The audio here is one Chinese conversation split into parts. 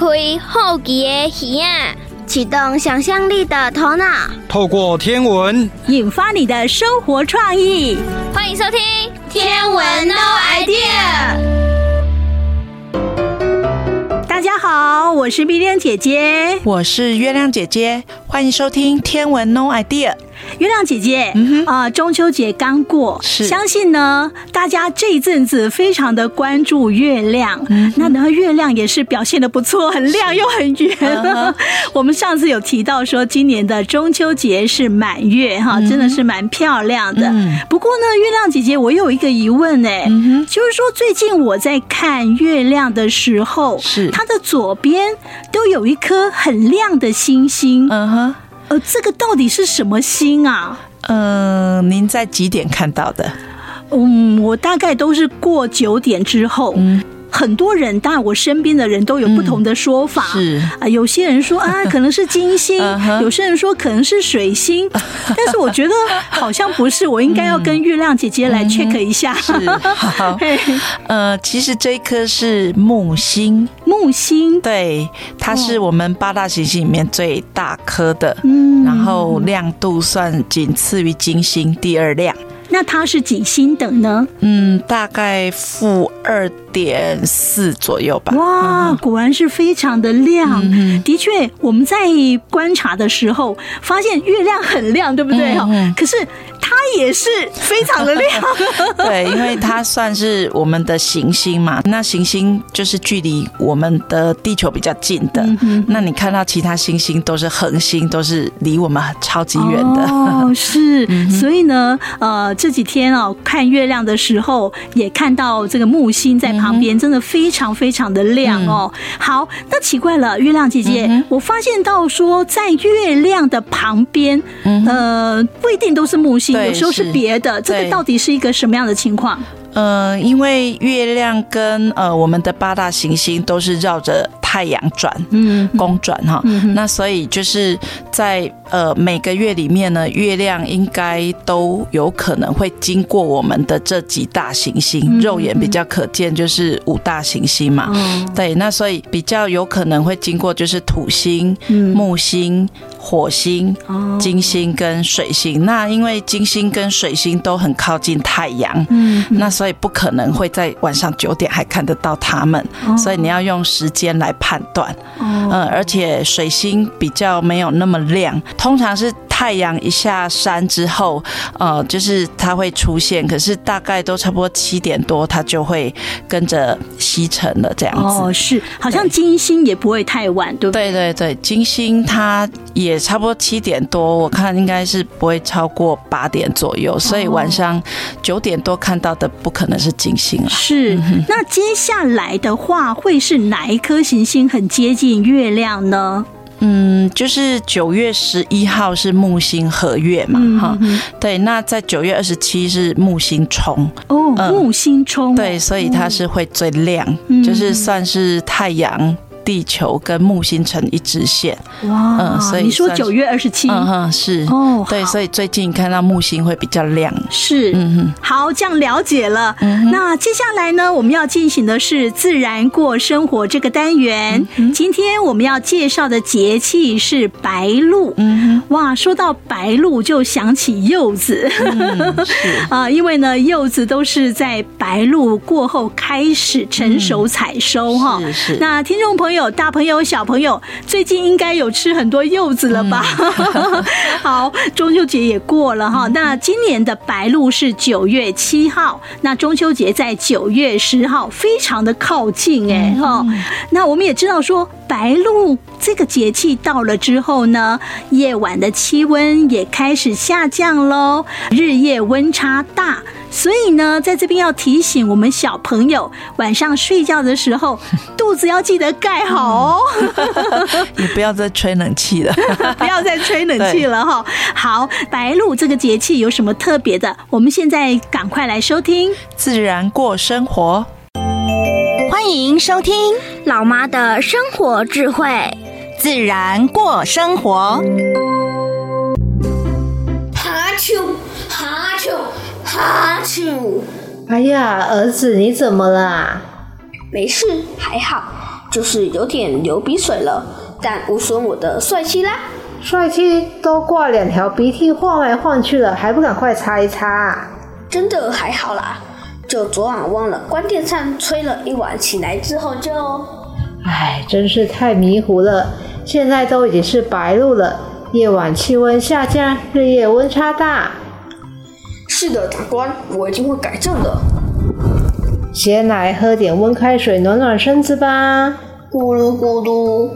开好奇的耳啊，启动想象力的头脑，透过天文引发你的生活创意。欢迎收听《天文 No Idea》。大家好，我是碧亮姐姐，我是月亮姐姐，欢迎收听《天文 No Idea》。月亮姐姐，嗯啊、呃，中秋节刚过，是相信呢，大家这一阵子非常的关注月亮。嗯，那呢，月亮也是表现的不错，很亮又很圆。Uh-huh. 我们上次有提到说，今年的中秋节是满月，哈，真的是蛮漂亮的。嗯。不过呢，月亮姐姐，我有一个疑问哎，嗯，就是说最近我在看月亮的时候，是它的左边都有一颗很亮的星星。嗯哼。呃，这个到底是什么星啊？嗯、呃，您在几点看到的？嗯，我大概都是过九点之后。嗯。很多人，当然我身边的人都有不同的说法。嗯、是啊，有些人说啊，可能是金星；有些人说可能是水星。但是我觉得好像不是，我应该要跟月亮姐姐来 check 一下。是，好。呃，其实这一颗是木星。木星，对，它是我们八大行星里面最大颗的。嗯，然后亮度算仅次于金星，第二亮。那它是几星等呢？嗯，大概负二点四左右吧。哇，果然是非常的亮。嗯、的确，我们在观察的时候发现月亮很亮，对不对？可是。它也是非常的亮，对，因为它算是我们的行星嘛。那行星就是距离我们的地球比较近的。那你看到其他星星都是恒星，都是离我们超级远的。哦，是。所以呢，呃，这几天哦，看月亮的时候也看到这个木星在旁边，真的非常非常的亮哦。好，那奇怪了，月亮姐姐，我发现到说在月亮的旁边，呃，不一定都是木星。有时候是别的，这个到底是一个什么样的情况？呃，因为月亮跟呃我们的八大行星都是绕着太阳转，嗯，公转哈，那所以就是在呃每个月里面呢，月亮应该都有可能会经过我们的这几大行星，肉眼比较可见就是五大行星嘛，嗯。对，那所以比较有可能会经过就是土星、木星。火星、金星跟水星，那因为金星跟水星都很靠近太阳，嗯，那所以不可能会在晚上九点还看得到它们，所以你要用时间来判断，嗯，而且水星比较没有那么亮，通常是。太阳一下山之后，呃，就是它会出现，可是大概都差不多七点多，它就会跟着西沉了，这样子。哦，是，好像金星也不会太晚，对不对？对对对，金星它也差不多七点多，我看应该是不会超过八点左右，所以晚上九点多看到的不可能是金星了。是，那接下来的话，会是哪一颗行星很接近月亮呢？嗯，就是九月十一号是木星合月嘛，哈、嗯，对，那在九月二十七是木星冲。哦，木星冲、哦，对，所以它是会最亮，嗯、就是算是太阳。地球跟木星成一直线，哇！嗯，所以你说九月二十七，嗯哼，是哦，对，所以最近看到木星会比较亮，是，嗯哼，好，这样了解了。嗯，那接下来呢，我们要进行的是自然过生活这个单元。嗯，今天我们要介绍的节气是白露。嗯，哇，说到白露就想起柚子，嗯，是 啊，因为呢，柚子都是在白露过后开始成熟采收哈。是是，那听众朋友。有大朋友、小朋友，最近应该有吃很多柚子了吧？嗯、好，中秋节也过了哈。那今年的白露是九月七号，那中秋节在九月十号，非常的靠近哎哈。那我们也知道说，白露这个节气到了之后呢，夜晚的气温也开始下降喽，日夜温差大。所以呢，在这边要提醒我们小朋友，晚上睡觉的时候，肚子要记得盖好哦。你不要再吹冷气了，不要再吹冷气了哈。好，白露这个节气有什么特别的？我们现在赶快来收听《自然过生活》，欢迎收听老妈的生活智慧，《自然过生活》。哈啾，哈啾。哈啾！哎呀，儿子，你怎么了？没事，还好。就是有点流鼻水了，但无损我的帅气啦。帅气都挂两条鼻涕晃来晃去了，还不赶快擦一擦？真的还好啦，就昨晚忘了关电扇，吹了一晚，起来之后就……唉，真是太迷糊了。现在都已经是白露了，夜晚气温下降，日夜温差大。是的，长官，我一定会改正的。先来喝点温开水暖暖身子吧。咕噜咕噜，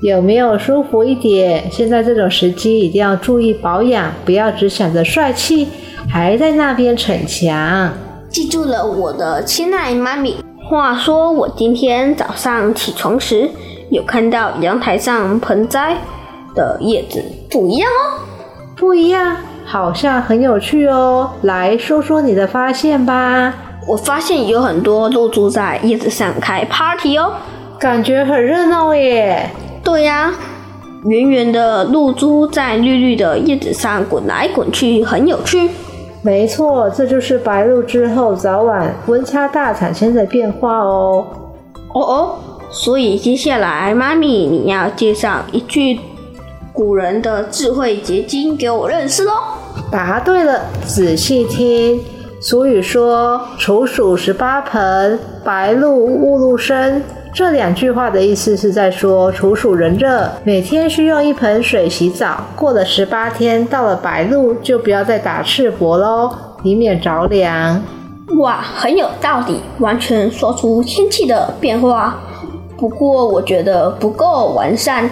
有没有舒服一点？现在这种时机一定要注意保养，不要只想着帅气，还在那边逞强。记住了，我的亲爱妈咪。话说，我今天早上起床时，有看到阳台上盆栽的叶子不一样哦。不一样，好像很有趣哦。来说说你的发现吧。我发现有很多露珠在叶子上开 party 哦，感觉很热闹耶。对呀，圆圆的露珠在绿绿的叶子上滚来滚去，很有趣。没错，这就是白露之后早晚温差大产生的变化哦。哦哦，所以接下来妈咪你要介绍一句古人的智慧结晶给我认识喽。答对了，仔细听。俗语说“处暑十八盆，白露勿露身”，这两句话的意思是在说，处暑人热，每天需用一盆水洗澡。过了十八天，到了白露，就不要再打赤膊喽，以免着凉。哇，很有道理，完全说出天气的变化。不过我觉得不够完善，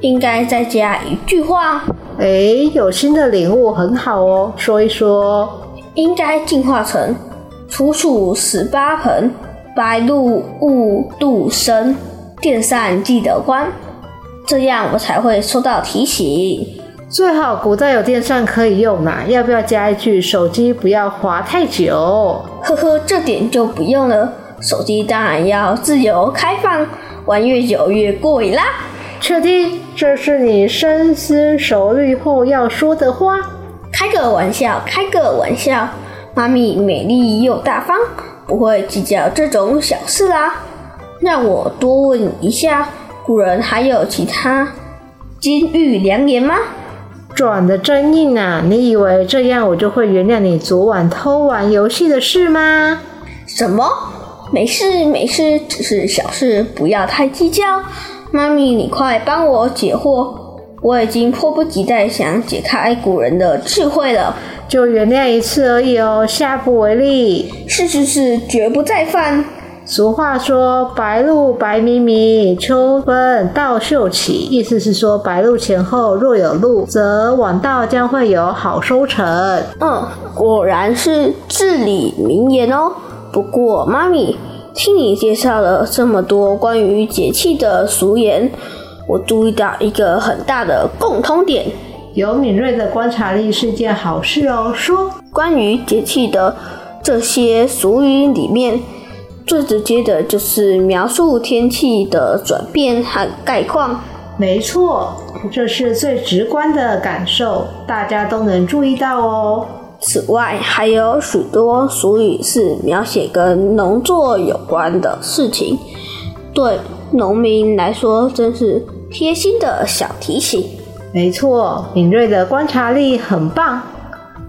应该再加一句话。哎，有新的领悟，很好哦，说一说。应该进化成楚楚十八盆，白露雾露生，电扇记得关，这样我才会收到提醒。最好古代有电扇可以用嘛？要不要加一句手机不要滑太久？呵呵，这点就不用了。手机当然要自由开放，玩越久越过瘾啦。确定这是你深思熟虑后要说的话？开个玩笑，开个玩笑。妈咪美丽又大方，不会计较这种小事啦。让我多问一下，古人还有其他金玉良言吗？转的真硬啊！你以为这样我就会原谅你昨晚偷玩游戏的事吗？什么？没事没事，只是小事，不要太计较。妈咪，你快帮我解惑。我已经迫不及待想解开古人的智慧了，就原谅一次而已哦，下不为例。是是是，绝不再犯。俗话说“白露白咪咪，秋分稻秀起”，意思是说白露前后若有露，则晚稻将会有好收成。嗯，果然是至理名言哦。不过妈咪，听你介绍了这么多关于节气的俗言。我注意到一个很大的共通点，有敏锐的观察力是件好事哦。说关于节气的这些俗语里面，最直接的就是描述天气的转变和概况。没错，这是最直观的感受，大家都能注意到哦。此外，还有许多俗语是描写跟农作有关的事情，对农民来说真是。贴心的小提醒，没错，敏锐的观察力很棒。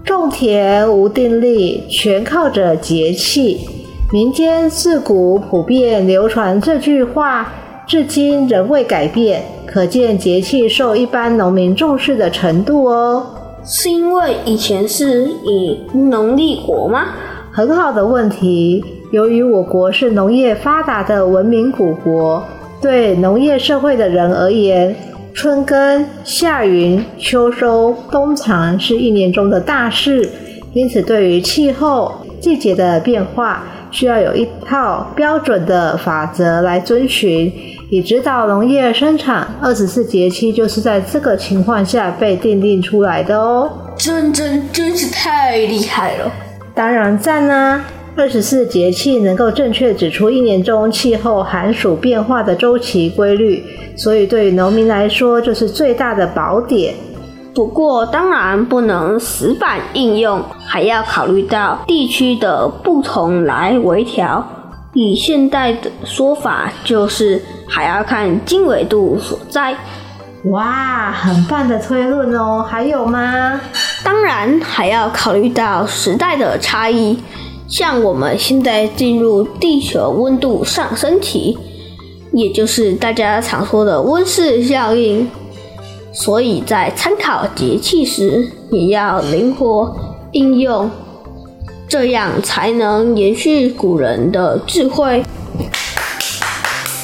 种田无定力，全靠着节气。民间自古普遍流传这句话，至今仍未改变，可见节气受一般农民重视的程度哦。是因为以前是以农立国吗？很好的问题。由于我国是农业发达的文明古国。对农业社会的人而言，春耕、夏耘、秋收、冬藏是一年中的大事，因此对于气候、季节的变化，需要有一套标准的法则来遵循，以指导农业生产。二十四节气就是在这个情况下被奠定出来的哦。真真真是太厉害了！当然赞啊！二十四节气能够正确指出一年中气候寒暑变化的周期规律，所以对于农民来说就是最大的宝典。不过当然不能死板应用，还要考虑到地区的不同来微调。以现代的说法，就是还要看经纬度所在。哇，很棒的推论哦！还有吗？当然还要考虑到时代的差异，像我们现在进入地球温度上升期，也就是大家常说的温室效应，所以在参考节气时也要灵活应用。这样才能延续古人的智慧。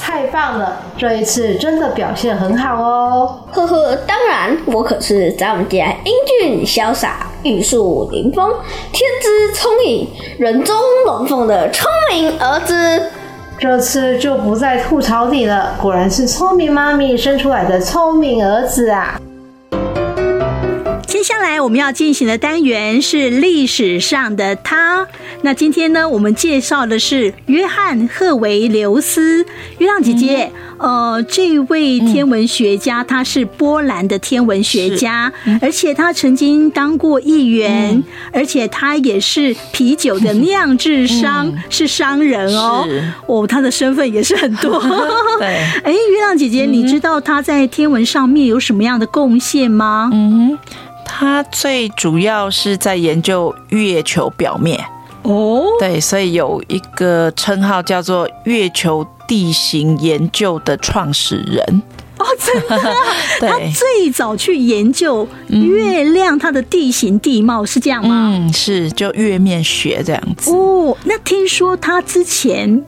太棒了！这一次真的表现很好哦。呵呵，当然，我可是咱们家英俊潇洒、玉树临风、天资聪颖、人中龙凤的聪明儿子。这次就不再吐槽你了，果然是聪明妈咪生出来的聪明儿子啊！接下来我们要进行的单元是历史上的他。那今天呢，我们介绍的是约翰·赫维留斯。月亮姐姐，嗯、呃，这位天文学家，他是波兰的天文学家，嗯、而且他曾经当过议员，嗯、而且他也是啤酒的酿制商，嗯、是商人哦。哦，他的身份也是很多。对，哎，月亮姐姐，嗯、你知道他在天文上面有什么样的贡献吗？嗯。他最主要是在研究月球表面哦，对，所以有一个称号叫做“月球地形研究的创始人”哦，真的，对他最早去研究月亮它的地形地貌是这样吗？嗯，是，就月面学这样子哦。那听说他之前。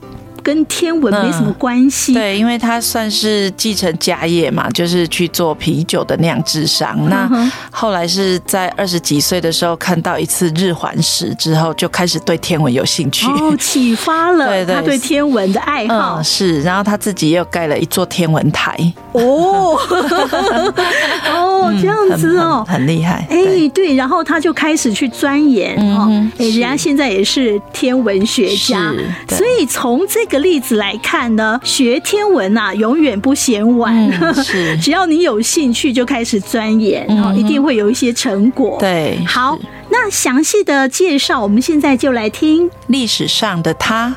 跟天文没什么关系，嗯，对，因为他算是继承家业嘛，就是去做啤酒的酿制商。那后来是在二十几岁的时候看到一次日环食之后，就开始对天文有兴趣，哦，启发了他对天文的爱好。嗯、是，然后他自己又盖了一座天文台。哦，哦，这样子哦，很厉害。哎，对，对，然后他就开始去钻研哦，哎，人家现在也是天文学家，所以从这个。例子来看呢，学天文啊，永远不嫌晚。嗯、是，只要你有兴趣，就开始钻研，嗯、哼一定会有一些成果。对，好，那详细的介绍，我们现在就来听历史上的他。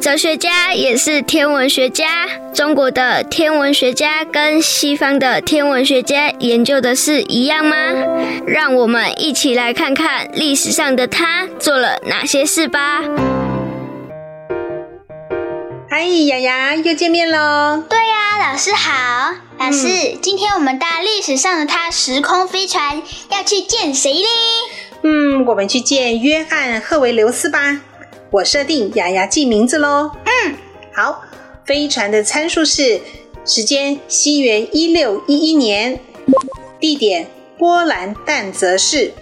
哲学家也是天文学家。中国的天文学家跟西方的天文学家研究的是一样吗？让我们一起来看看历史上的他做了哪些事吧。嗨，雅雅又见面喽！对呀、啊，老师好。老师，嗯、今天我们搭历史上的他时空飞船要去见谁呢？嗯，我们去见约翰·赫维留斯吧。我设定雅雅记名字喽。嗯，好。飞船的参数是时间西元一六一一年，地点波兰但泽市，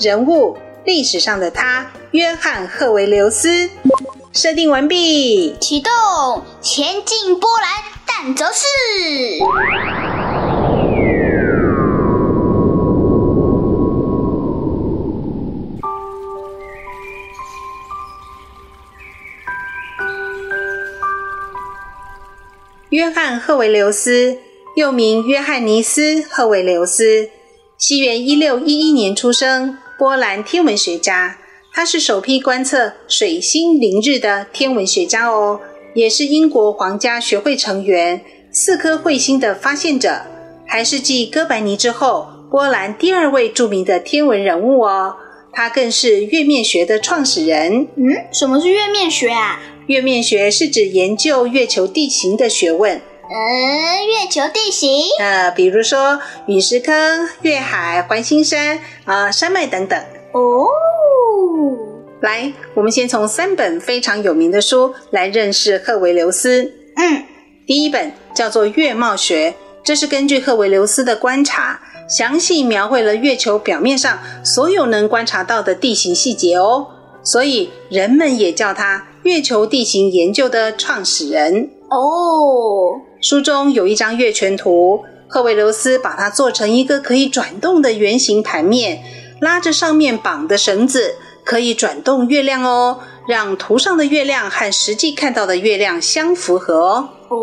人物历史上的他约翰·赫维留斯。设定完毕，启动，前进波兰弹则式。约翰·赫维留斯，又名约翰尼斯·赫维留斯，西元一六一一年出生，波兰天文学家。他是首批观测水星凌日的天文学家哦，也是英国皇家学会成员，四颗彗星的发现者，还是继哥白尼之后波兰第二位著名的天文人物哦。他更是月面学的创始人。嗯，什么是月面学啊？月面学是指研究月球地形的学问。嗯，月球地形？呃，比如说陨石坑、月海、环形山啊、呃、山脉等等。哦。来，我们先从三本非常有名的书来认识赫维留斯。嗯，第一本叫做《月貌学》，这是根据赫维留斯的观察，详细描绘了月球表面上所有能观察到的地形细节哦。所以人们也叫他月球地形研究的创始人。哦，书中有一张月全图，赫维留斯把它做成一个可以转动的圆形盘面，拉着上面绑的绳子。可以转动月亮哦，让图上的月亮和实际看到的月亮相符合哦。哦，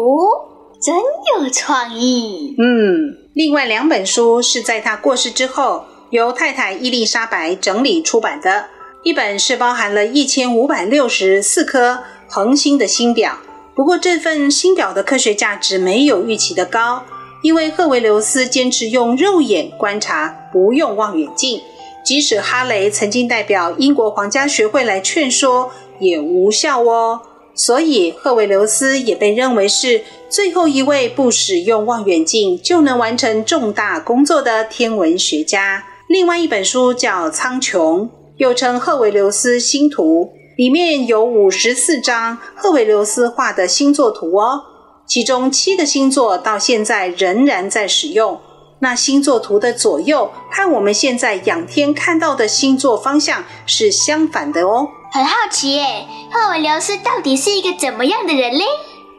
真有创意。嗯，另外两本书是在他过世之后，由太太伊丽莎白整理出版的。一本是包含了一千五百六十四颗恒星的星表。不过，这份星表的科学价值没有预期的高，因为赫维留斯坚持用肉眼观察，不用望远镜。即使哈雷曾经代表英国皇家学会来劝说，也无效哦。所以，赫维留斯也被认为是最后一位不使用望远镜就能完成重大工作的天文学家。另外一本书叫《苍穹》，又称《赫维留斯星图》。里面有五十四张赫维留斯画的星座图哦，其中七个星座到现在仍然在使用。那星座图的左右和我们现在仰天看到的星座方向是相反的哦。很好奇耶，赫维留斯到底是一个怎么样的人嘞？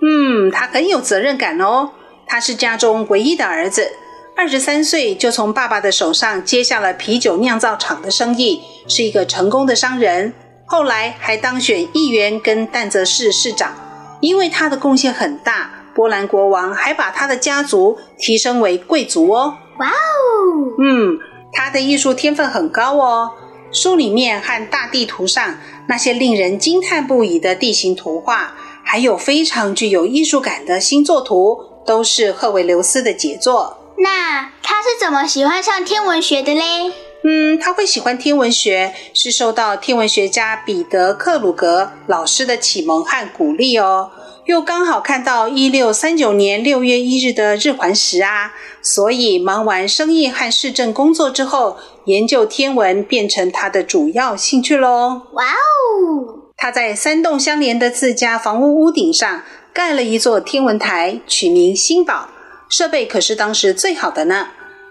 嗯，他很有责任感哦。他是家中唯一的儿子，二十三岁就从爸爸的手上接下了啤酒酿造厂的生意，是一个成功的商人。后来还当选议员跟但泽市市长，因为他的贡献很大，波兰国王还把他的家族提升为贵族哦。哇哦，嗯，他的艺术天分很高哦。书里面和大地图上那些令人惊叹不已的地形图画，还有非常具有艺术感的星座图，都是赫维留斯的杰作。那他是怎么喜欢上天文学的嘞？嗯，他会喜欢天文学，是受到天文学家彼得·克鲁格老师的启蒙和鼓励哦。又刚好看到一六三九年六月一日的日环食啊，所以忙完生意和市政工作之后，研究天文变成他的主要兴趣喽。哇哦！他在三栋相连的自家房屋屋顶上盖了一座天文台，取名星宝，设备可是当时最好的呢。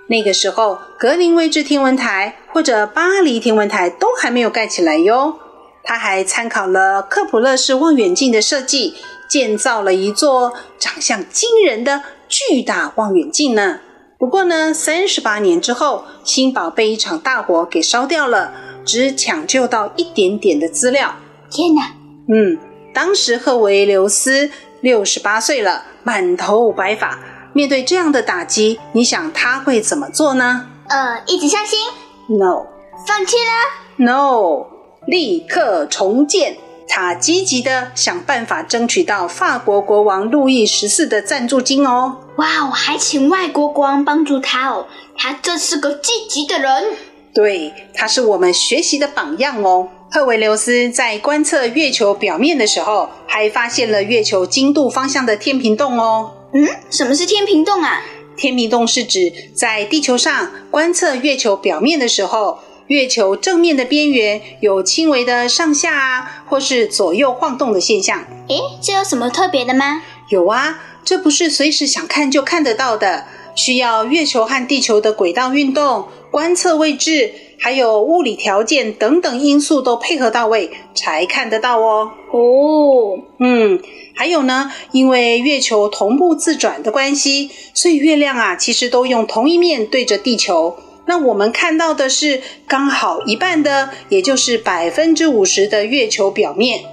那个时候，格林威治天文台或者巴黎天文台都还没有盖起来哟。他还参考了克普勒式望远镜的设计，建造了一座长相惊人的巨大望远镜呢。不过呢，三十八年之后，新宝被一场大火给烧掉了，只抢救到一点点的资料。天哪！嗯，当时赫维留斯六十八岁了，满头白发。面对这样的打击，你想他会怎么做呢？呃，一直相信？No。放弃了？No。立刻重建。他积极的想办法争取到法国国王路易十四的赞助金哦。哇，我还请外国国王帮助他哦。他真是个积极的人。对，他是我们学习的榜样哦。赫维留斯在观测月球表面的时候，还发现了月球经度方向的天平洞哦。嗯，什么是天平洞啊？天平洞是指在地球上观测月球表面的时候，月球正面的边缘有轻微的上下啊，或是左右晃动的现象。诶，这有什么特别的吗？有啊，这不是随时想看就看得到的，需要月球和地球的轨道运动、观测位置，还有物理条件等等因素都配合到位才看得到哦。哦，嗯。还有呢，因为月球同步自转的关系，所以月亮啊，其实都用同一面对着地球。那我们看到的是刚好一半的，也就是百分之五十的月球表面。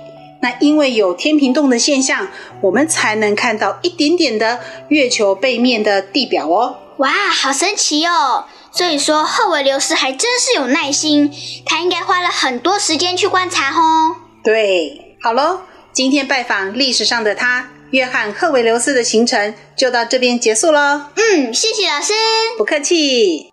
那因为有天平洞的现象，我们才能看到一点点的月球背面的地表哦。哇，好神奇哦！所以说，赫维留斯还真是有耐心，他应该花了很多时间去观察哦。对，好喽。今天拜访历史上的他，约翰·赫维留斯的行程就到这边结束喽。嗯，谢谢老师，不客气。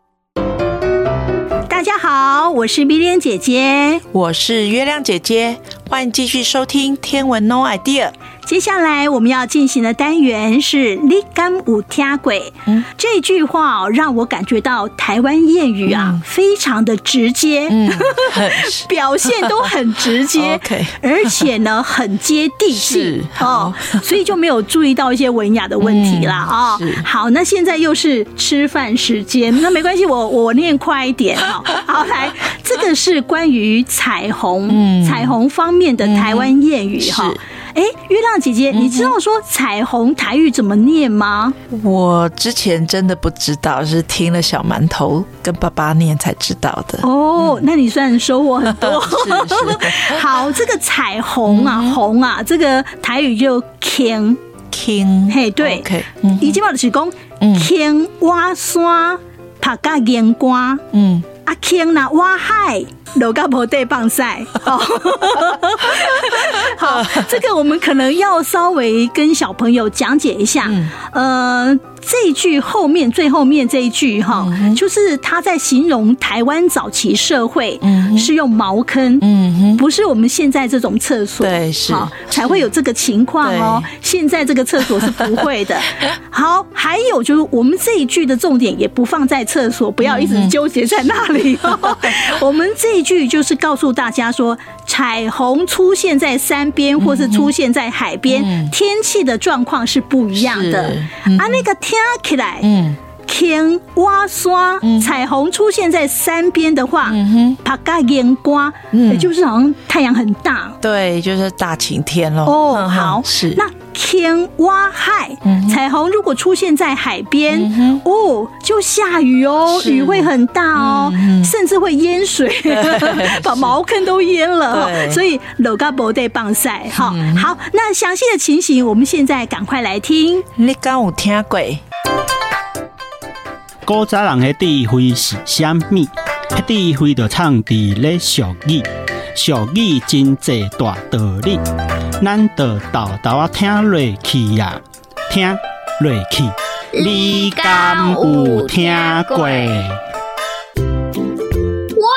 大家好，我是米莲姐姐，我是月亮姐姐，欢迎继续收听《天文 No Idea》。接下来我们要进行的单元是“你敢有听鬼”。嗯，这句话哦，让我感觉到台湾谚语啊，嗯、非常的直接，嗯、表现都很直接 而且呢，很接地气。哦，所以就没有注意到一些文雅的问题啦啊、嗯哦。好，那现在又是吃饭时间，那没关系，我我念快一点哈。好，来，这个是关于彩虹、嗯、彩虹方面的台湾谚语哈。哎，月亮姐姐，你知道说彩虹台语怎么念吗？我之前真的不知道，是听了小馒头跟爸爸念才知道的。哦，嗯、那你算收获很多。是 是。好，这个彩虹啊，嗯、红啊，这个台语就 king king，嘿，对，以前嘛就是讲 king 挖山，爬加阳光，嗯，啊 king 那挖海，楼高婆对棒赛。好，好，这个我们可能要稍微跟小朋友讲解一下。嗯、呃。这一句后面最后面这一句哈，就是他在形容台湾早期社会是用茅坑，嗯不是我们现在这种厕所，对，是才会有这个情况哦。现在这个厕所是不会的。好，还有就是我们这一句的重点也不放在厕所，不要一直纠结在那里。哦 我们这一句就是告诉大家说，彩虹出现在山边或是出现在海边，天气的状况是不一样的。啊，那个。听起来，嗯，天挖刷，彩虹出现在山边的话，嗯哼，怕嘎烟瓜，嗯，也就是好像太阳很大，对，就是大晴天喽。哦，好，是。那天挖海，彩虹如果出现在海边，哦，就下雨哦，雨会很大哦，甚至会淹水，把茅坑都淹了。所以楼嘎不得棒晒，好，好，那详细的情形，我们现在赶快来听。你刚有听过？古早人的智慧是啥物？迄智慧就藏伫咧俗语，俗语真济大道理，咱得豆豆啊听落去呀，听落去。你敢有听过？哇，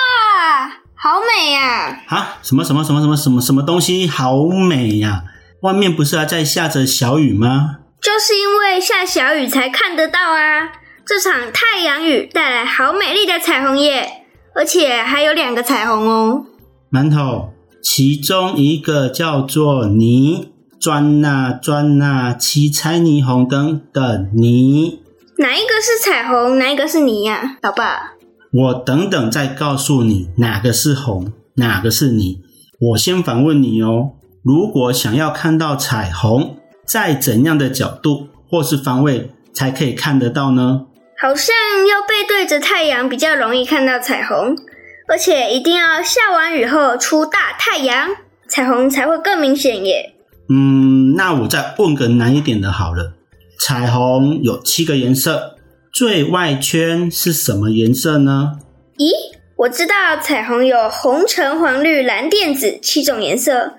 好美呀！啊，什么什么什么什么什么什么东西好美呀？外面不是还在下着小雨吗？就是因为下小雨才看得到啊。这场太阳雨带来好美丽的彩虹耶，而且还有两个彩虹哦。馒头，其中一个叫做霓，转呐转呐，七彩霓虹灯的霓。哪一个是彩虹，哪一个是霓呀，老爸？我等等再告诉你哪个是红，哪个是霓。我先反问你哦，如果想要看到彩虹，在怎样的角度或是方位才可以看得到呢？好像要背对着太阳比较容易看到彩虹，而且一定要下完雨后出大太阳，彩虹才会更明显耶。嗯，那我再问个难一点的好了。彩虹有七个颜色，最外圈是什么颜色呢？咦，我知道彩虹有红、橙、黄、绿、蓝、靛、紫七种颜色，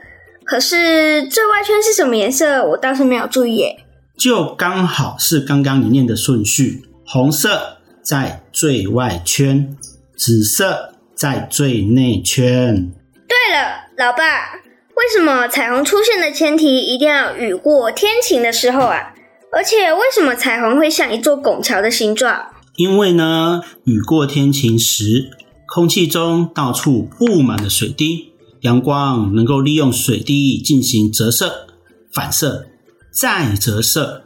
可是最外圈是什么颜色？我倒是没有注意耶。就刚好是刚刚你念的顺序。红色在最外圈，紫色在最内圈。对了，老爸，为什么彩虹出现的前提一定要雨过天晴的时候啊？而且为什么彩虹会像一座拱桥的形状？因为呢，雨过天晴时，空气中到处布满了水滴，阳光能够利用水滴进行折射、反射、再折射。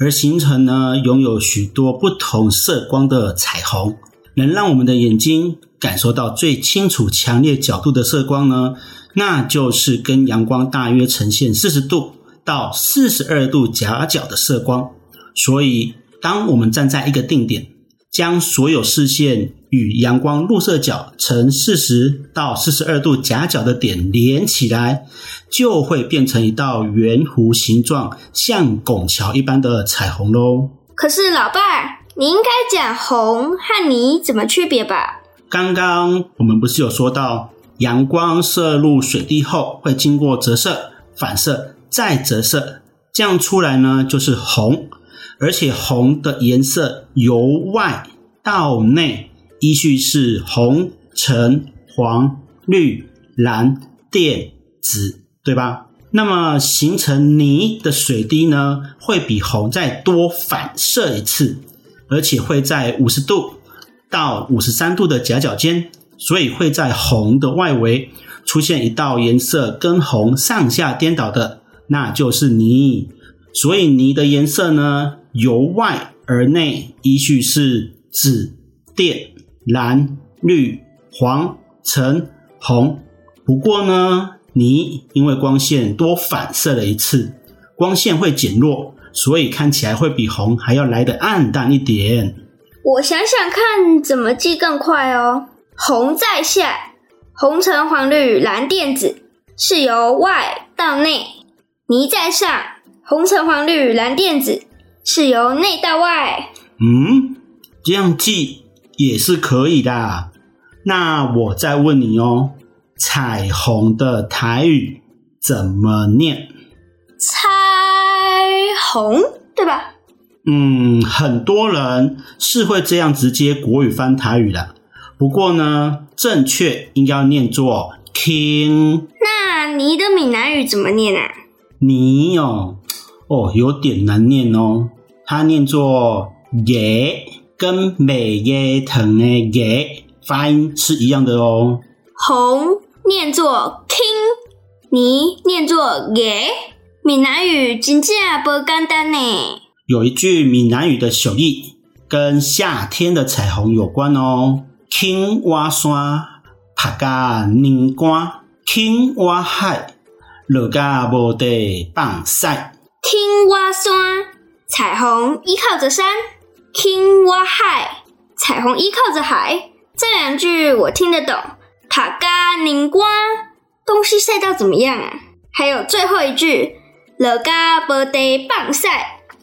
而形成呢，拥有许多不同色光的彩虹，能让我们的眼睛感受到最清楚、强烈角度的色光呢，那就是跟阳光大约呈现四十度到四十二度夹角的色光。所以，当我们站在一个定点，将所有视线与阳光入射角呈四十到四十二度夹角的点连起来，就会变成一道圆弧形状，像拱桥一般的彩虹喽。可是，老爸，你应该讲红和泥怎么区别吧？刚刚我们不是有说到，阳光射入水滴后会经过折射、反射再折射，这样出来呢就是红。而且红的颜色由外到内依序是红、橙、黄、绿、蓝、靛、紫，对吧？那么形成泥的水滴呢，会比红再多反射一次，而且会在五十度到五十三度的夹角间，所以会在红的外围出现一道颜色跟红上下颠倒的，那就是霓。所以霓的颜色呢，由外而内依序是紫、靛、蓝、绿、黄、橙、红。不过呢，霓因为光线多反射了一次，光线会减弱，所以看起来会比红还要来得暗淡一点。我想想看，怎么记更快哦。红在下，红、橙、黄、绿、蓝、靛、紫是由外到内；泥在上。红、橙、黄、绿、蓝、靛、紫是由内到外。嗯，这样记也是可以的。那我再问你哦，彩虹的台语怎么念？彩虹，对吧？嗯，很多人是会这样直接国语翻台语的。不过呢，正确应该要念作 “king”。那你的闽南语怎么念啊？你哦，哦，有点难念哦。它念作“耶”，跟“美耶藤”的“耶”发音是一样的哦。红念作 “king”，你念作“耶”。闽南语真正不简单呢。有一句闽南语的俗语，跟夏天的彩虹有关哦。青蛙山，拍甲凝光；青蛙海，落甲无地放晒。青蛙山，彩虹依靠着山；青蛙海，彩虹依靠着海。这两句我听得懂。拍甲凝光，东西晒到怎么样啊？还有最后一句，落甲无地放晒，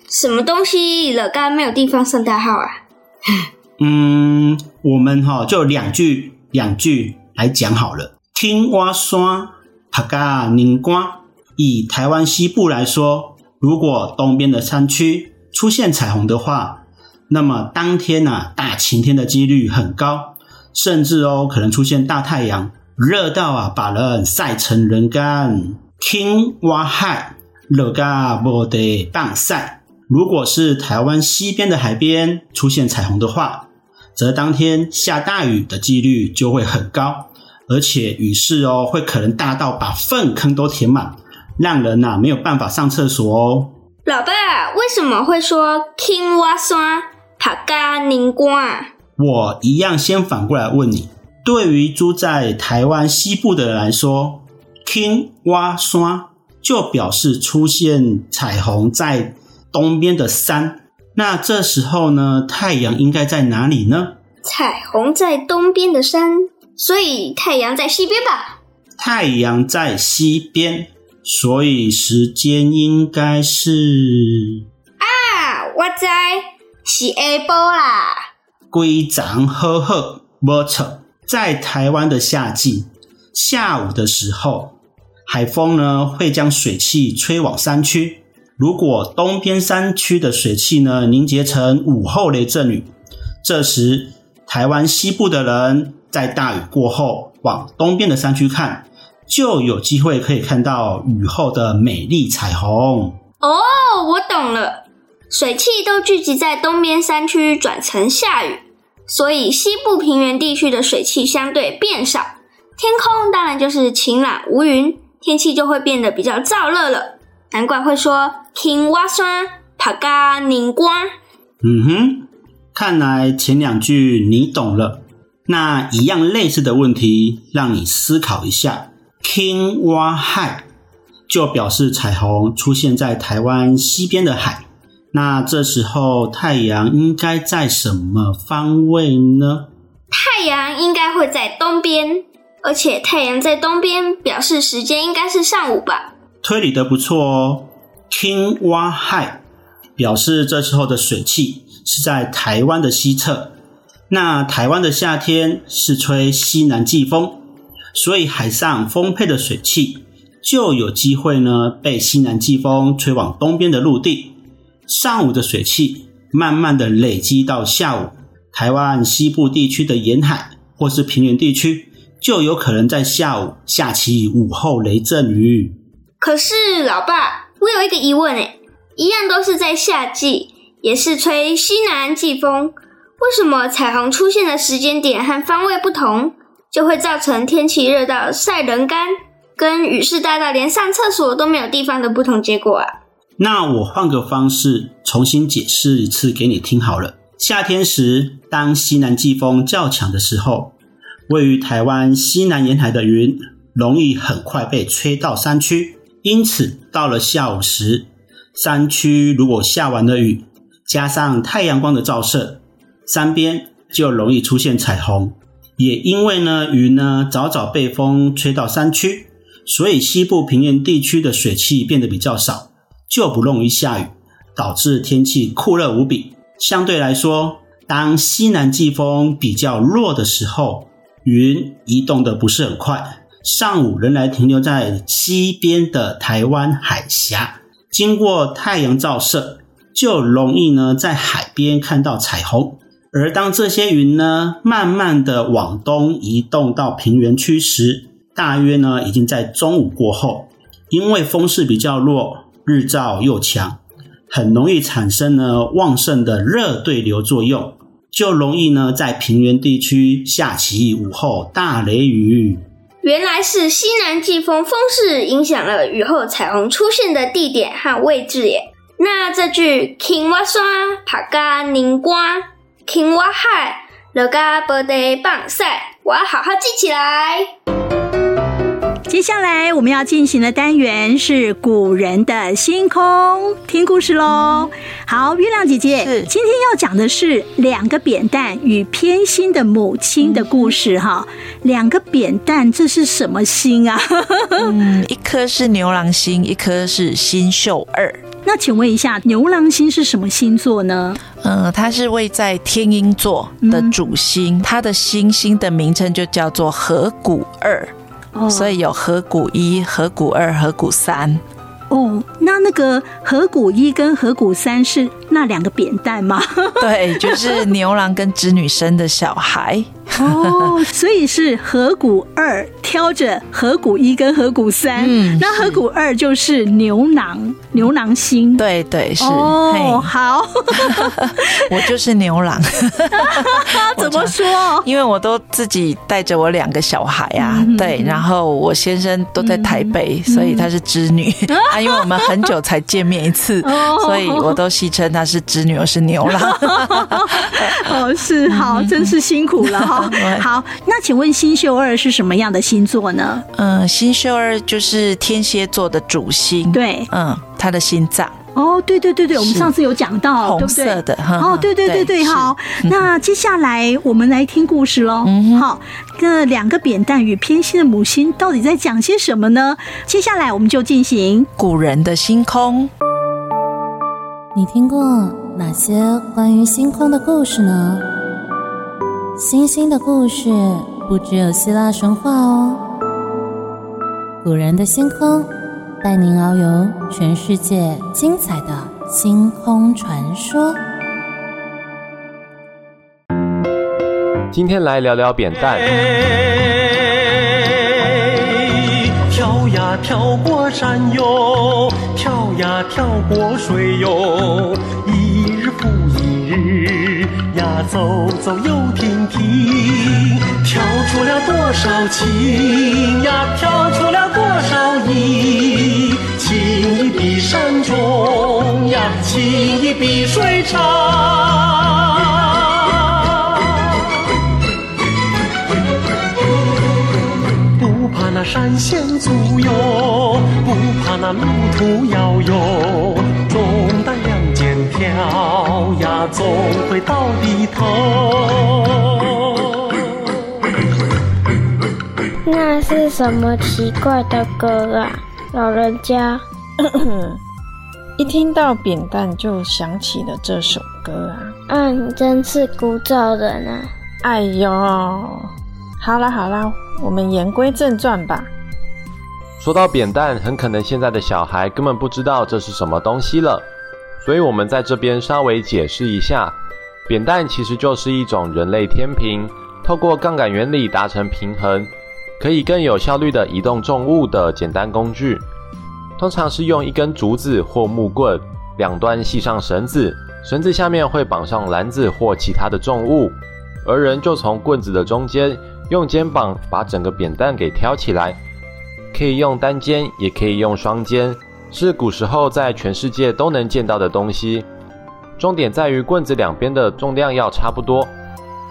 什么东西落甲没有地方上大号啊？嗯，我们哈就两句两句来讲好了。听蛙山，拍甲凝瓜。以台湾西部来说，如果东边的山区出现彩虹的话，那么当天呐、啊，大晴天的几率很高，甚至哦可能出现大太阳，热到啊把人晒成人干。听蛙海，热甲无地放晒。如果是台湾西边的海边出现彩虹的话，则当天下大雨的几率就会很高，而且雨势哦会可能大到把粪坑都填满，让人呐、啊、没有办法上厕所哦。老爸，为什么会说青蛙山爬嘎凝光啊？我一样先反过来问你，对于住在台湾西部的人来说，青蛙山就表示出现彩虹在。东边的山，那这时候呢，太阳应该在哪里呢？彩虹在东边的山，所以太阳在西边吧？太阳在西边，所以时间应该是啊，我知是下晡啦。规章好好，没错。在台湾的夏季，下午的时候，海风呢会将水汽吹往山区。如果东边山区的水汽呢凝结成午后雷阵雨，这时台湾西部的人在大雨过后往东边的山区看，就有机会可以看到雨后的美丽彩虹。哦，我懂了，水汽都聚集在东边山区转成下雨，所以西部平原地区的水汽相对变少，天空当然就是晴朗无云，天气就会变得比较燥热了。难怪会说青蛙山爬嘎凝光。嗯哼，看来前两句你懂了。那一样类似的问题，让你思考一下。青蛙海就表示彩虹出现在台湾西边的海。那这时候太阳应该在什么方位呢？太阳应该会在东边，而且太阳在东边表示时间应该是上午吧。推理得不错哦，青蛙海表示这时候的水汽是在台湾的西侧。那台湾的夏天是吹西南季风，所以海上丰沛的水汽就有机会呢被西南季风吹往东边的陆地。上午的水汽慢慢的累积到下午，台湾西部地区的沿海或是平原地区就有可能在下午下起午后雷阵雨。可是，老爸，我有一个疑问诶，一样都是在夏季，也是吹西南季风，为什么彩虹出现的时间点和方位不同，就会造成天气热到晒人干，跟雨势大到连上厕所都没有地方的不同结果啊？那我换个方式重新解释一次给你听好了。夏天时，当西南季风较强的时候，位于台湾西南沿海的云容易很快被吹到山区。因此，到了下午时，山区如果下完了雨，加上太阳光的照射，山边就容易出现彩虹。也因为呢，云呢早早被风吹到山区，所以西部平原地区的水汽变得比较少，就不容易下雨，导致天气酷热无比。相对来说，当西南季风比较弱的时候，云移动的不是很快，上午仍然停留在西边的台湾海峡，经过太阳照射，就容易呢在海边看到彩虹。而当这些云呢慢慢的往东移动到平原区时，大约呢已经在中午过后，因为风势比较弱，日照又强，很容易产生呢旺盛的热对流作用。就容易呢，在平原地区下起午后大雷雨。原来是西南季风风势影响了雨后彩虹出现的地点和位置耶。那这句“青瓦山爬嘎宁瓜，青瓦海乐嘎不得棒晒”，我要好好记起来。接下来我们要进行的单元是古人的星空，听故事喽。好，月亮姐姐，今天要讲的是两个扁担与偏心的母亲的故事哈。两个扁担，这是什么星啊？嗯，一颗是牛郎星，一颗是星宿二。那请问一下，牛郎星是什么星座呢？嗯，它是位在天鹰座的主星，它的星星的名称就叫做河谷二。所以有河谷一、河谷二、河谷三。哦，那那个河谷一跟河谷三是那两个扁担吗？对，就是牛郎跟织女生的小孩。哦，所以是河谷二挑着河谷一跟河谷三，嗯，那河谷二就是牛郎，牛郎星。对对是。哦，好，我就是牛郎。怎么说？因为我都自己带着我两个小孩啊，嗯、对，然后我先生都在台北，嗯、所以他是织女。嗯、啊，因为我们很久才见面一次，哦、所以我都戏称他是织女，而是牛郎。哦，是好，真是辛苦了哈。好，那请问星宿二是什么样的星座呢？嗯，星宿二就是天蝎座的主星。对，嗯，他的心脏。哦，对对对对，我们上次有讲到，红色的。哦，对对对对，好。那接下来我们来听故事喽。嗯，好，那两个扁担与偏心的母星到底在讲些什么呢？接下来我们就进行古人的星空。你听过哪些关于星空的故事呢？星星的故事不只有希腊神话哦。古人的星空，带您遨游全世界精彩的星空传说。今天来聊聊扁担。跳过山哟，跳呀跳过水哟，一日复一日呀，走走又停停，跳出了多少情呀，跳出了多少意，情意比山重呀，情意比水长。山险阻哟，不怕那路途遥哟，纵担两肩挑呀，总会到底头。那是什么奇怪的歌啊，老人家？一听到扁担就想起了这首歌啊。嗯，真是古早人啊。哎呦，好了好了。我们言归正传吧。说到扁担，很可能现在的小孩根本不知道这是什么东西了，所以我们在这边稍微解释一下。扁担其实就是一种人类天平，透过杠杆原理达成平衡，可以更有效率地移动重物的简单工具。通常是用一根竹子或木棍，两端系上绳子，绳子下面会绑上篮子或其他的重物，而人就从棍子的中间。用肩膀把整个扁担给挑起来，可以用单肩，也可以用双肩，是古时候在全世界都能见到的东西。重点在于棍子两边的重量要差不多，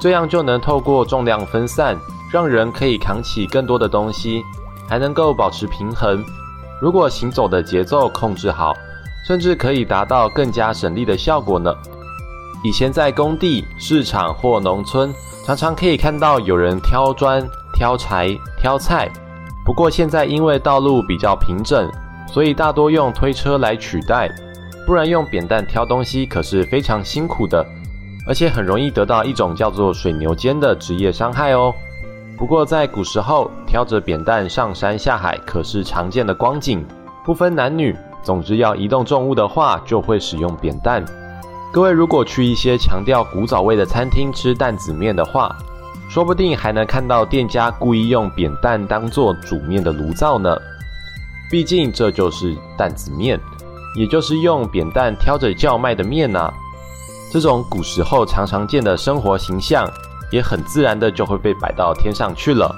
这样就能透过重量分散，让人可以扛起更多的东西，还能够保持平衡。如果行走的节奏控制好，甚至可以达到更加省力的效果呢。以前在工地、市场或农村。常常可以看到有人挑砖、挑柴、挑菜，不过现在因为道路比较平整，所以大多用推车来取代。不然用扁担挑东西可是非常辛苦的，而且很容易得到一种叫做水牛肩的职业伤害哦。不过在古时候，挑着扁担上山下海可是常见的光景，不分男女。总之，要移动重物的话，就会使用扁担。各位如果去一些强调古早味的餐厅吃担子面的话，说不定还能看到店家故意用扁担当做煮面的炉灶呢。毕竟这就是担子面，也就是用扁担挑着叫卖的面呐、啊。这种古时候常常见的生活形象，也很自然的就会被摆到天上去了。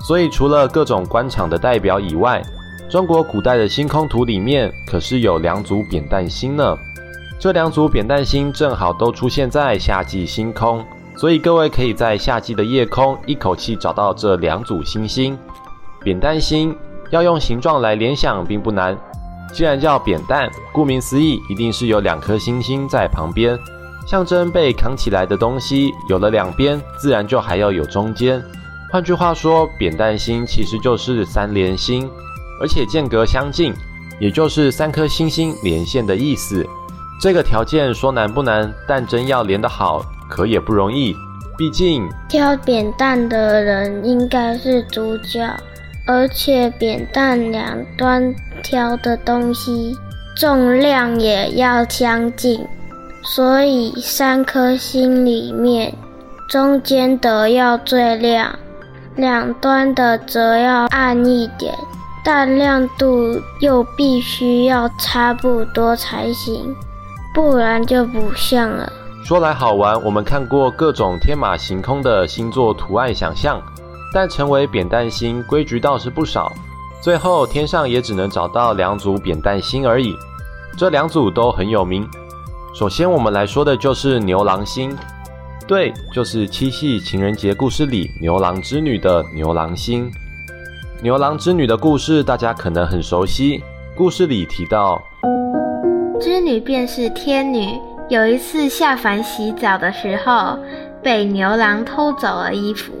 所以除了各种官场的代表以外，中国古代的星空图里面可是有两组扁担星呢。这两组扁担星正好都出现在夏季星空，所以各位可以在夏季的夜空一口气找到这两组星星。扁担星要用形状来联想并不难，既然叫扁担，顾名思义，一定是有两颗星星在旁边。象征被扛起来的东西有了两边，自然就还要有中间。换句话说，扁担星其实就是三连星，而且间隔相近，也就是三颗星星连线的意思。这个条件说难不难，但真要连得好，可也不容易。毕竟挑扁担的人应该是主角，而且扁担两端挑的东西重量也要相近。所以三颗星里面，中间的要最亮，两端的则要暗一点，但亮度又必须要差不多才行，不然就不像了。说来好玩，我们看过各种天马行空的星座图案想象，但成为扁担星规矩倒是不少，最后天上也只能找到两组扁担星而已，这两组都很有名。首先，我们来说的就是牛郎星，对，就是七夕情人节故事里牛郎织女的牛郎星。牛郎织女的故事大家可能很熟悉，故事里提到，织女便是天女，有一次下凡洗澡的时候，被牛郎偷走了衣服。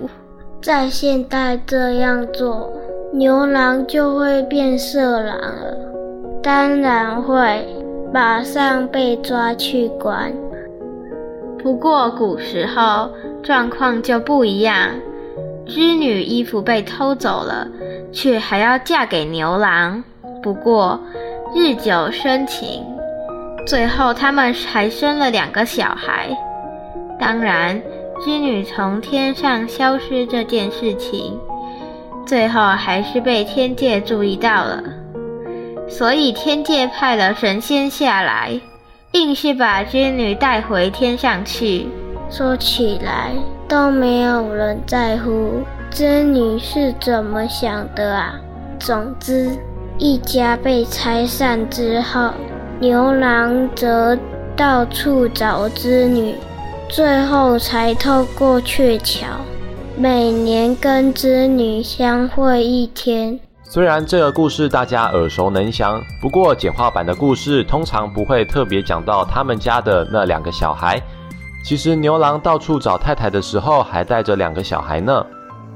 在现代这样做，牛郎就会变色狼了，当然会。马上被抓去关。不过古时候状况就不一样，织女衣服被偷走了，却还要嫁给牛郎。不过日久生情，最后他们还生了两个小孩。当然，织女从天上消失这件事情，最后还是被天界注意到了。所以天界派了神仙下来，硬是把织女带回天上去。说起来都没有人在乎织女是怎么想的啊。总之，一家被拆散之后，牛郎则到处找织女，最后才透过鹊桥，每年跟织女相会一天。虽然这个故事大家耳熟能详，不过简化版的故事通常不会特别讲到他们家的那两个小孩。其实牛郎到处找太太的时候，还带着两个小孩呢。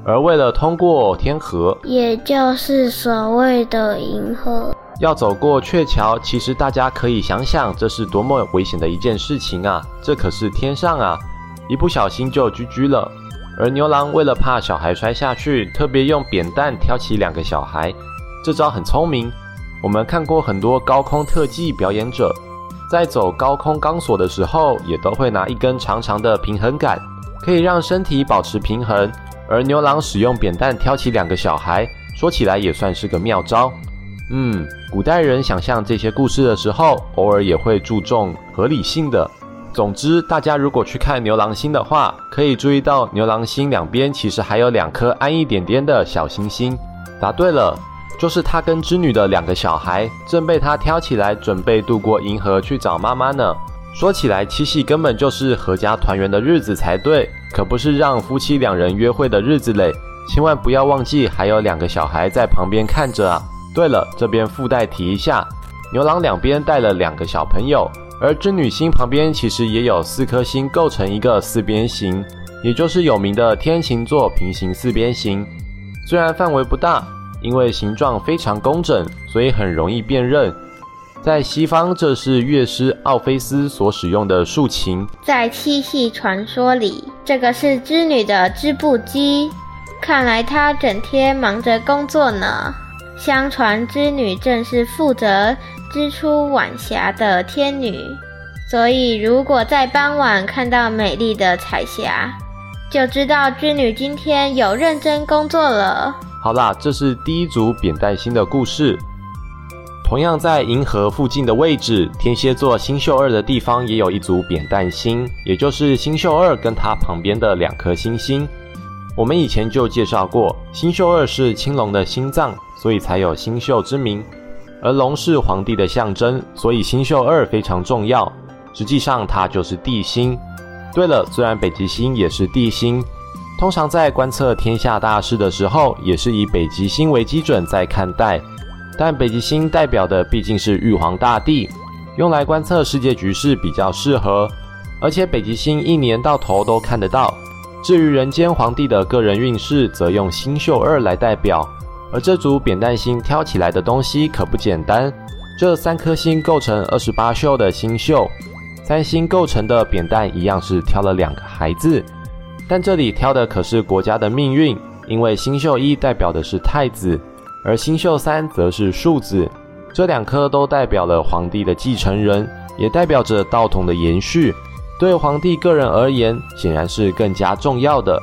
而为了通过天河，也就是所谓的银河，要走过鹊桥，其实大家可以想想，这是多么危险的一件事情啊！这可是天上啊，一不小心就 GG 了。而牛郎为了怕小孩摔下去，特别用扁担挑起两个小孩，这招很聪明。我们看过很多高空特技表演者，在走高空钢索的时候，也都会拿一根长长的平衡杆，可以让身体保持平衡。而牛郎使用扁担挑起两个小孩，说起来也算是个妙招。嗯，古代人想象这些故事的时候，偶尔也会注重合理性的。总之，大家如果去看牛郎星的话，可以注意到牛郎星两边其实还有两颗暗一点点的小星星。答对了，就是他跟织女的两个小孩正被他挑起来，准备渡过银河去找妈妈呢。说起来，七夕根本就是阖家团圆的日子才对，可不是让夫妻两人约会的日子嘞。千万不要忘记，还有两个小孩在旁边看着啊。对了，这边附带提一下，牛郎两边带了两个小朋友。而织女星旁边其实也有四颗星构成一个四边形，也就是有名的天琴座平行四边形。虽然范围不大，因为形状非常工整，所以很容易辨认。在西方，这是乐师奥菲斯所使用的竖琴。在七夕传说里，这个是织女的织布机，看来她整天忙着工作呢。相传织女正是负责织出晚霞的天女，所以如果在傍晚看到美丽的彩霞，就知道织女今天有认真工作了。好啦，这是第一组扁担星的故事。同样在银河附近的位置，天蝎座星宿二的地方也有一组扁担星，也就是星宿二跟它旁边的两颗星星。我们以前就介绍过，星宿二是青龙的心脏。所以才有星宿之名，而龙是皇帝的象征，所以星宿二非常重要。实际上，它就是帝星。对了，虽然北极星也是帝星，通常在观测天下大事的时候，也是以北极星为基准在看待。但北极星代表的毕竟是玉皇大帝，用来观测世界局势比较适合。而且北极星一年到头都看得到。至于人间皇帝的个人运势，则用星宿二来代表。而这组扁担星挑起来的东西可不简单，这三颗星构成二十八宿的星宿，三星构成的扁担一样是挑了两个孩子，但这里挑的可是国家的命运，因为星宿一代表的是太子，而星宿三则是庶子，这两颗都代表了皇帝的继承人，也代表着道统的延续，对皇帝个人而言，显然是更加重要的。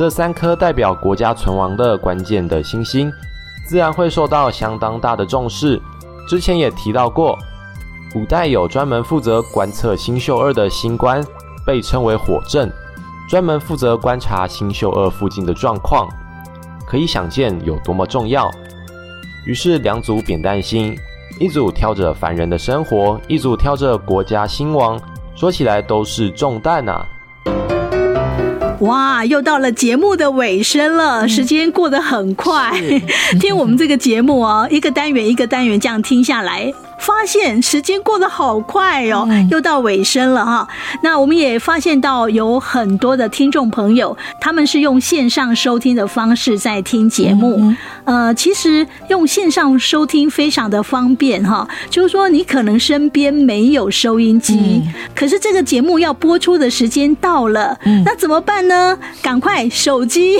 这三颗代表国家存亡的关键的星星，自然会受到相当大的重视。之前也提到过，古代有专门负责观测星宿二的星官，被称为火正，专门负责观察星宿二附近的状况，可以想见有多么重要。于是两组扁担星，一组挑着凡人的生活，一组挑着国家兴亡，说起来都是重担啊。哇，又到了节目的尾声了，时间过得很快。听我们这个节目哦，一个单元一个单元这样听下来。发现时间过得好快哦，又到尾声了哈。那我们也发现到有很多的听众朋友，他们是用线上收听的方式在听节目。呃，其实用线上收听非常的方便哈，就是说你可能身边没有收音机，可是这个节目要播出的时间到了，那怎么办呢？赶快手机，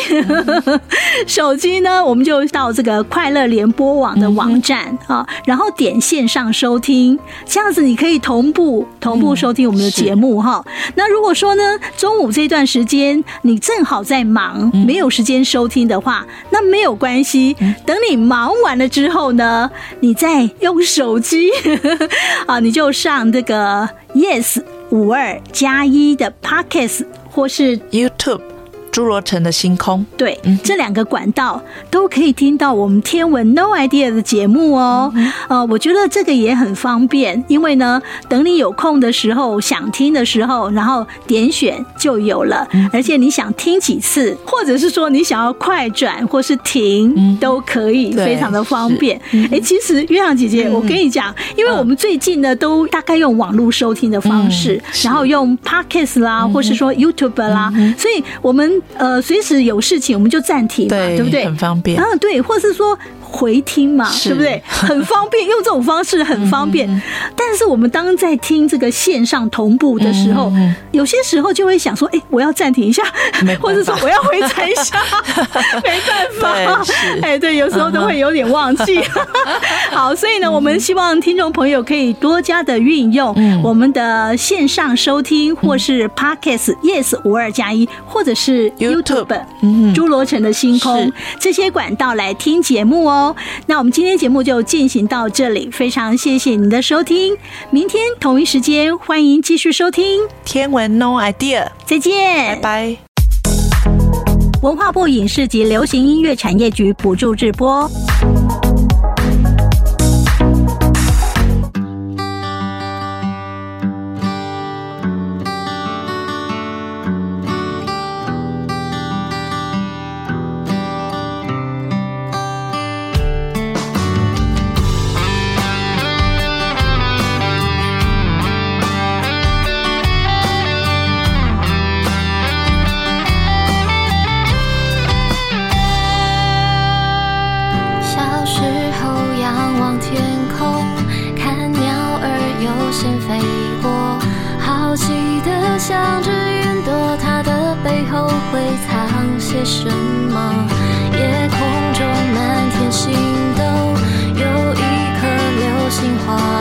手机呢，我们就到这个快乐联播网的网站啊，然后点线上。收听这样子，你可以同步同步收听我们的节目哈。那如果说呢，中午这段时间你正好在忙，没有时间收听的话，那没有关系。等你忙完了之后呢，你再用手机 啊，你就上这个 Yes 五二加一的 Podcast 或是 YouTube。诸罗城的星空，对，这两个管道都可以听到我们天文 No Idea 的节目哦。呃，我觉得这个也很方便，因为呢，等你有空的时候，想听的时候，然后点选就有了。而且你想听几次，或者是说你想要快转或是停，都可以，非常的方便。哎，其实月亮姐姐，我跟你讲，因为我们最近呢都大概用网络收听的方式，然后用 Podcast 啦，或是说 YouTube 啦，所以我们。呃，随时有事情我们就暂停嘛，对，对不对？很方便。啊，对，或是说。回听嘛，对不对？很方便，用这种方式很方便。嗯、但是我们当在听这个线上同步的时候，嗯、有些时候就会想说：“哎，我要暂停一下，或者说我要回传一下。”没办法，哎，对，有时候都会有点忘记。嗯、好，所以呢，我们希望听众朋友可以多加的运用我们的线上收听，或是 Podcast、嗯、Yes 五二加一，或者是 YouTube 侏罗城的星空。这些管道来听节目哦。那我们今天节目就进行到这里，非常谢谢您的收听。明天同一时间，欢迎继续收听《天文 No Idea》，再见，拜拜。文化部影视及流行音乐产业局补助直播。线飞过，好奇的想着云朵，它的背后会藏些什么？夜空中满天星斗，有一颗流星划。